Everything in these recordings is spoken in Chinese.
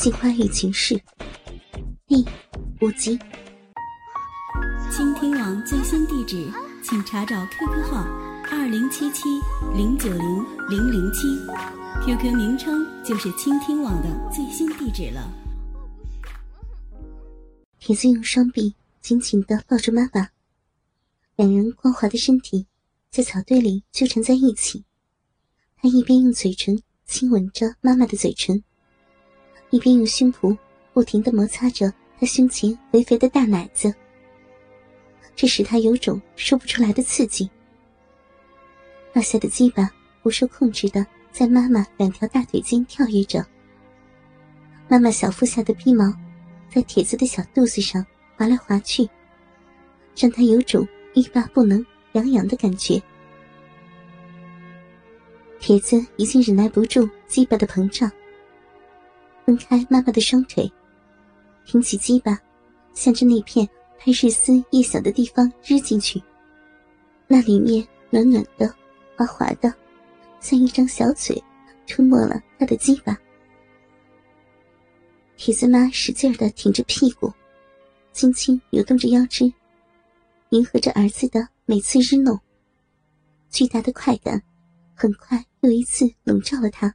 《镜花雨情事》第五集。倾听网最新地址，请查找 QQ 号二零七七零九零零零七，QQ 名称就是倾听网的最新地址了。铁子用双臂紧紧的抱住妈妈，两人光滑的身体在草堆里纠缠在一起。他一边用嘴唇亲吻着妈妈的嘴唇，一边用胸脯不停的摩擦着他胸前肥肥的大奶子。这使他有种说不出来的刺激。落下的鸡巴不受控制的在妈妈两条大腿间跳跃着。妈妈小腹下的皮毛在铁子的小肚子上滑来滑去，让他有种欲罢不能、痒痒的感觉。铁子已经忍耐不住鸡巴的膨胀，分开妈妈的双腿，挺起鸡巴，向着那片拍日丝叶小的地方日进去。那里面暖暖的、滑滑的，像一张小嘴，吞没了他的鸡巴。铁子妈使劲的挺着屁股，轻轻扭动着腰肢，迎合着儿子的每次日弄。巨大的快感，很快。又一次笼罩了他。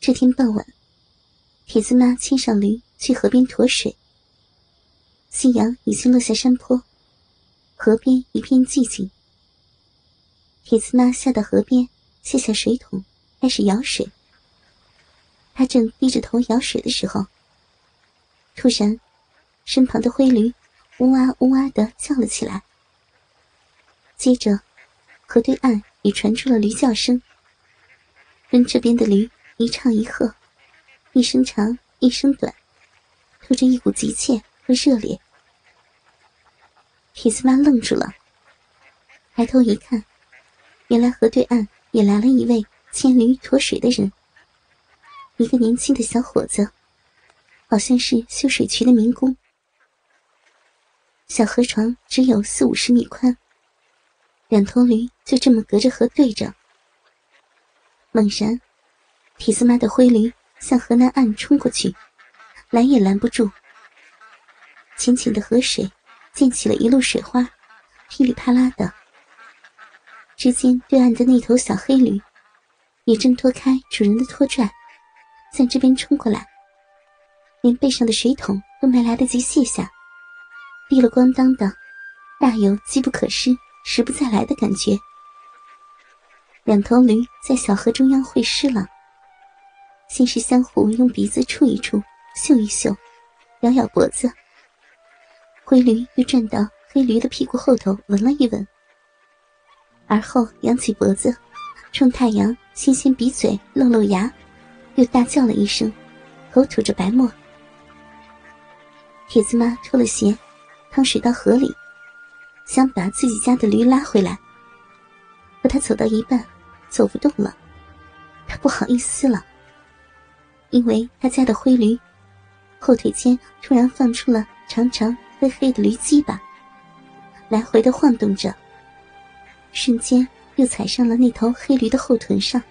这天傍晚，铁子妈牵上驴去河边驮水。夕阳已经落下山坡，河边一片寂静。铁子妈下到河边，卸下水桶，开始舀水。他正低着头舀水的时候，突然，身旁的灰驴呜哇呜哇的叫了起来。接着，河对岸也传出了驴叫声。跟这边的驴一唱一和，一声长，一声短，透着一股急切和热烈。铁丝妈愣住了，抬头一看，原来河对岸也来了一位牵驴驮水的人，一个年轻的小伙子，好像是修水渠的民工。小河床只有四五十米宽。两头驴就这么隔着河对着。猛然，铁丝妈的灰驴向河南岸冲过去，拦也拦不住。浅浅的河水溅起了一路水花，噼里啪啦的。只见对岸的那头小黑驴也挣脱开主人的拖拽，向这边冲过来，连背上的水桶都没来得及卸下，滴了咣当的，大有机不可失。时不再来的感觉。两头驴在小河中央会师了，先是相互用鼻子触一触、嗅一嗅，咬咬脖子。灰驴又转到黑驴的屁股后头闻了一闻，而后扬起脖子，冲太阳先先鼻嘴、露露牙，又大叫了一声，口吐着白沫。铁子妈脱了鞋，趟水到河里。想把自己家的驴拉回来，可他走到一半，走不动了。他不好意思了，因为他家的灰驴后腿间突然放出了长长黑黑的驴鸡巴，来回的晃动着，瞬间又踩上了那头黑驴的后臀上。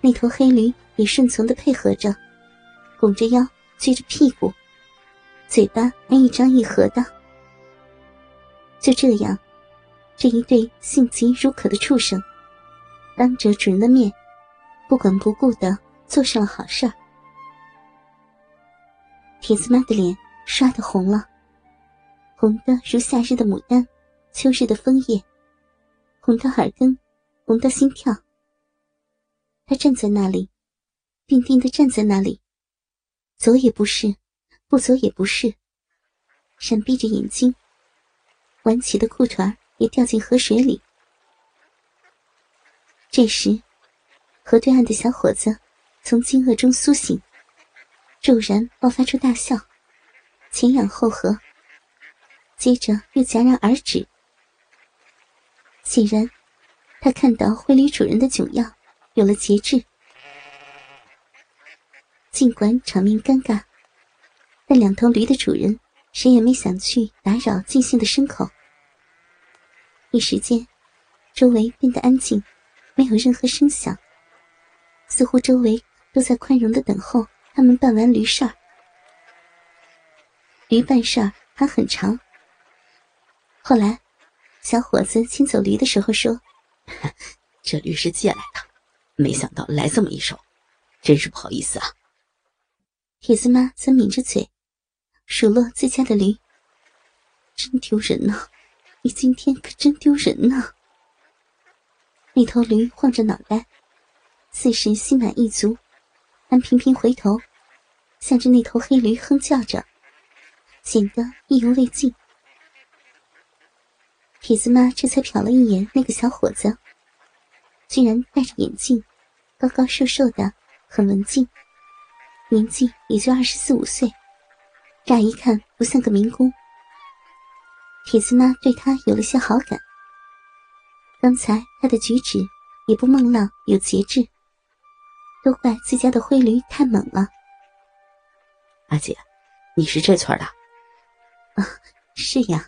那头黑驴也顺从的配合着，拱着腰，撅着屁股，嘴巴还一张一合的。就这样，这一对性急如渴的畜生，当着主人的面，不管不顾的做上了好事儿。铁子妈的脸刷的红了，红的如夏日的牡丹，秋日的枫叶，红到耳根，红到心跳。他站在那里，定定的站在那里，走也不是，不走也不是，闪闭着眼睛。挽起的裤腿也掉进河水里。这时，河对岸的小伙子从惊愕中苏醒，骤然爆发出大笑，前仰后合，接着又戛然而止。显然，他看到灰驴主人的窘样，有了节制。尽管场面尴尬，但两头驴的主人。谁也没想去打扰尽兴的牲口。一时间，周围变得安静，没有任何声响，似乎周围都在宽容的等候他们办完驴事儿。驴办事儿还很长。后来，小伙子牵走驴的时候说：“这驴是借来的，没想到来这么一手，真是不好意思啊。”铁丝妈则抿着嘴，数落自家的驴：“真丢人呐！你今天可真丢人呐！”那头驴晃着脑袋，似是心满意足，还频频回头，向着那头黑驴哼叫着，显得意犹未尽。铁子妈这才瞟了一眼那个小伙子，居然戴着眼镜，高高瘦瘦的，很文静，年纪也就二十四五岁，乍一看不像个民工。铁子妈对他有了些好感。刚才他的举止也不孟浪有节制，都怪自家的灰驴太猛了。阿姐，你是这村的？啊，是呀。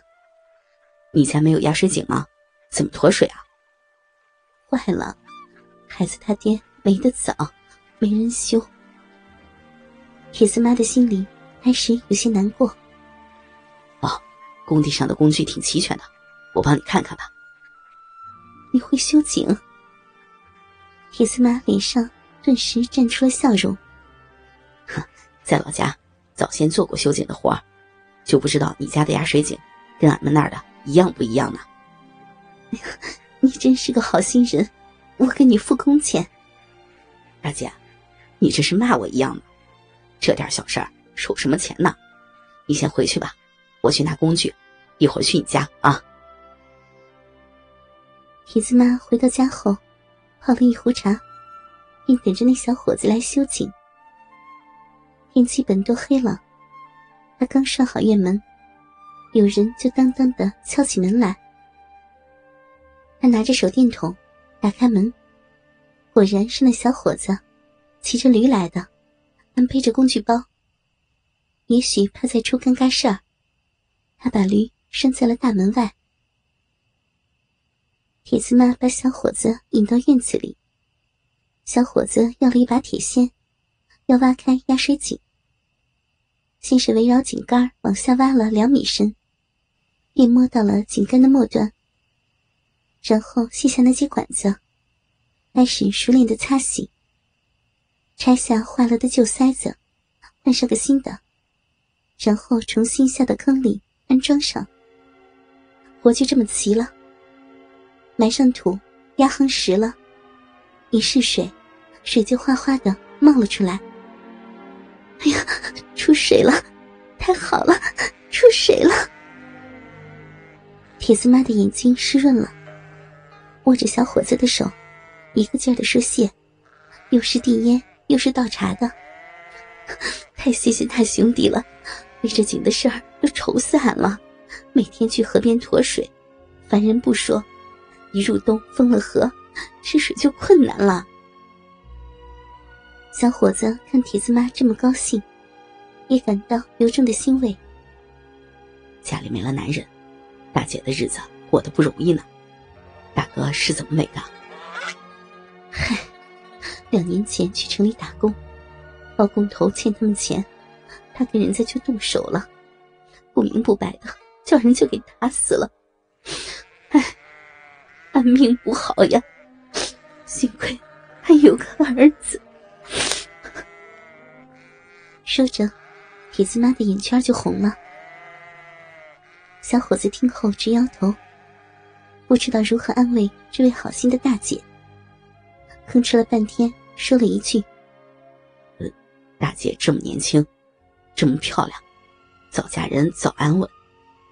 你家没有压水井吗？怎么脱水啊？坏了，孩子他爹没得早，没人修。铁丝妈的心里开始有些难过。哦，工地上的工具挺齐全的，我帮你看看吧。你会修井？铁丝妈脸上顿时绽出了笑容。哼，在老家早先做过修井的活儿，就不知道你家的压水井跟俺们那儿的一样不一样呢。你真是个好心人，我给你付工钱。大姐，你这是骂我一样的，这点小事儿收什么钱呢？你先回去吧，我去拿工具，一会儿去你家啊。铁子妈回到家后，泡了一壶茶，并等着那小伙子来修井。天基本都黑了，他刚上好院门，有人就当当的敲起门来。他拿着手电筒，打开门，果然是那小伙子，骑着驴来的，还背着工具包。也许怕再出尴尬事儿，他把驴拴在了大门外。铁丝妈把小伙子引到院子里。小伙子要了一把铁锨，要挖开压水井。先是围绕井盖往下挖了两米深，便摸到了井盖的末端。然后卸下那些管子，开始熟练的擦洗。拆下坏了的旧塞子，换上个新的，然后重新下到坑里安装上。活就这么齐了。埋上土，压夯实了，一试水，水就哗哗的冒了出来。哎呀，出水了！太好了，出水了！铁丝妈的眼睛湿润了，握着小伙子的手，一个劲儿的说谢，又是递烟又是倒茶的。太谢谢大兄弟了，为这井的事儿都愁死俺了，每天去河边驮水，烦人不说。一入冬封了河，吃水就困难了。小伙子看铁子妈这么高兴，也感到由衷的欣慰。家里没了男人，大姐的日子过得不容易呢。大哥是怎么没的？嗨，两年前去城里打工，包工头欠他们钱，他跟人家就动手了，不明不白的叫人就给打死了。哎俺命不好呀，幸亏还有个儿子。说着，铁丝妈的眼圈就红了。小伙子听后直摇头，不知道如何安慰这位好心的大姐，吭哧了半天，说了一句：“呃，大姐这么年轻，这么漂亮，早嫁人早安稳，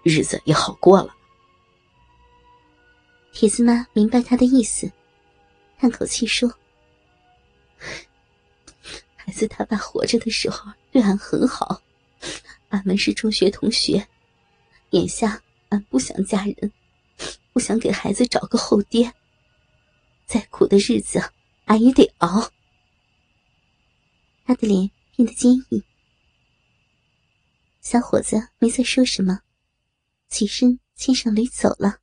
日子也好过了。”铁丝妈明白他的意思，叹口气说：“孩子他爸活着的时候对俺很好，俺们是中学同学。眼下俺不想嫁人，不想给孩子找个后爹。再苦的日子，俺也得熬。”他的脸变得坚毅。小伙子没再说什么，起身牵上驴走了。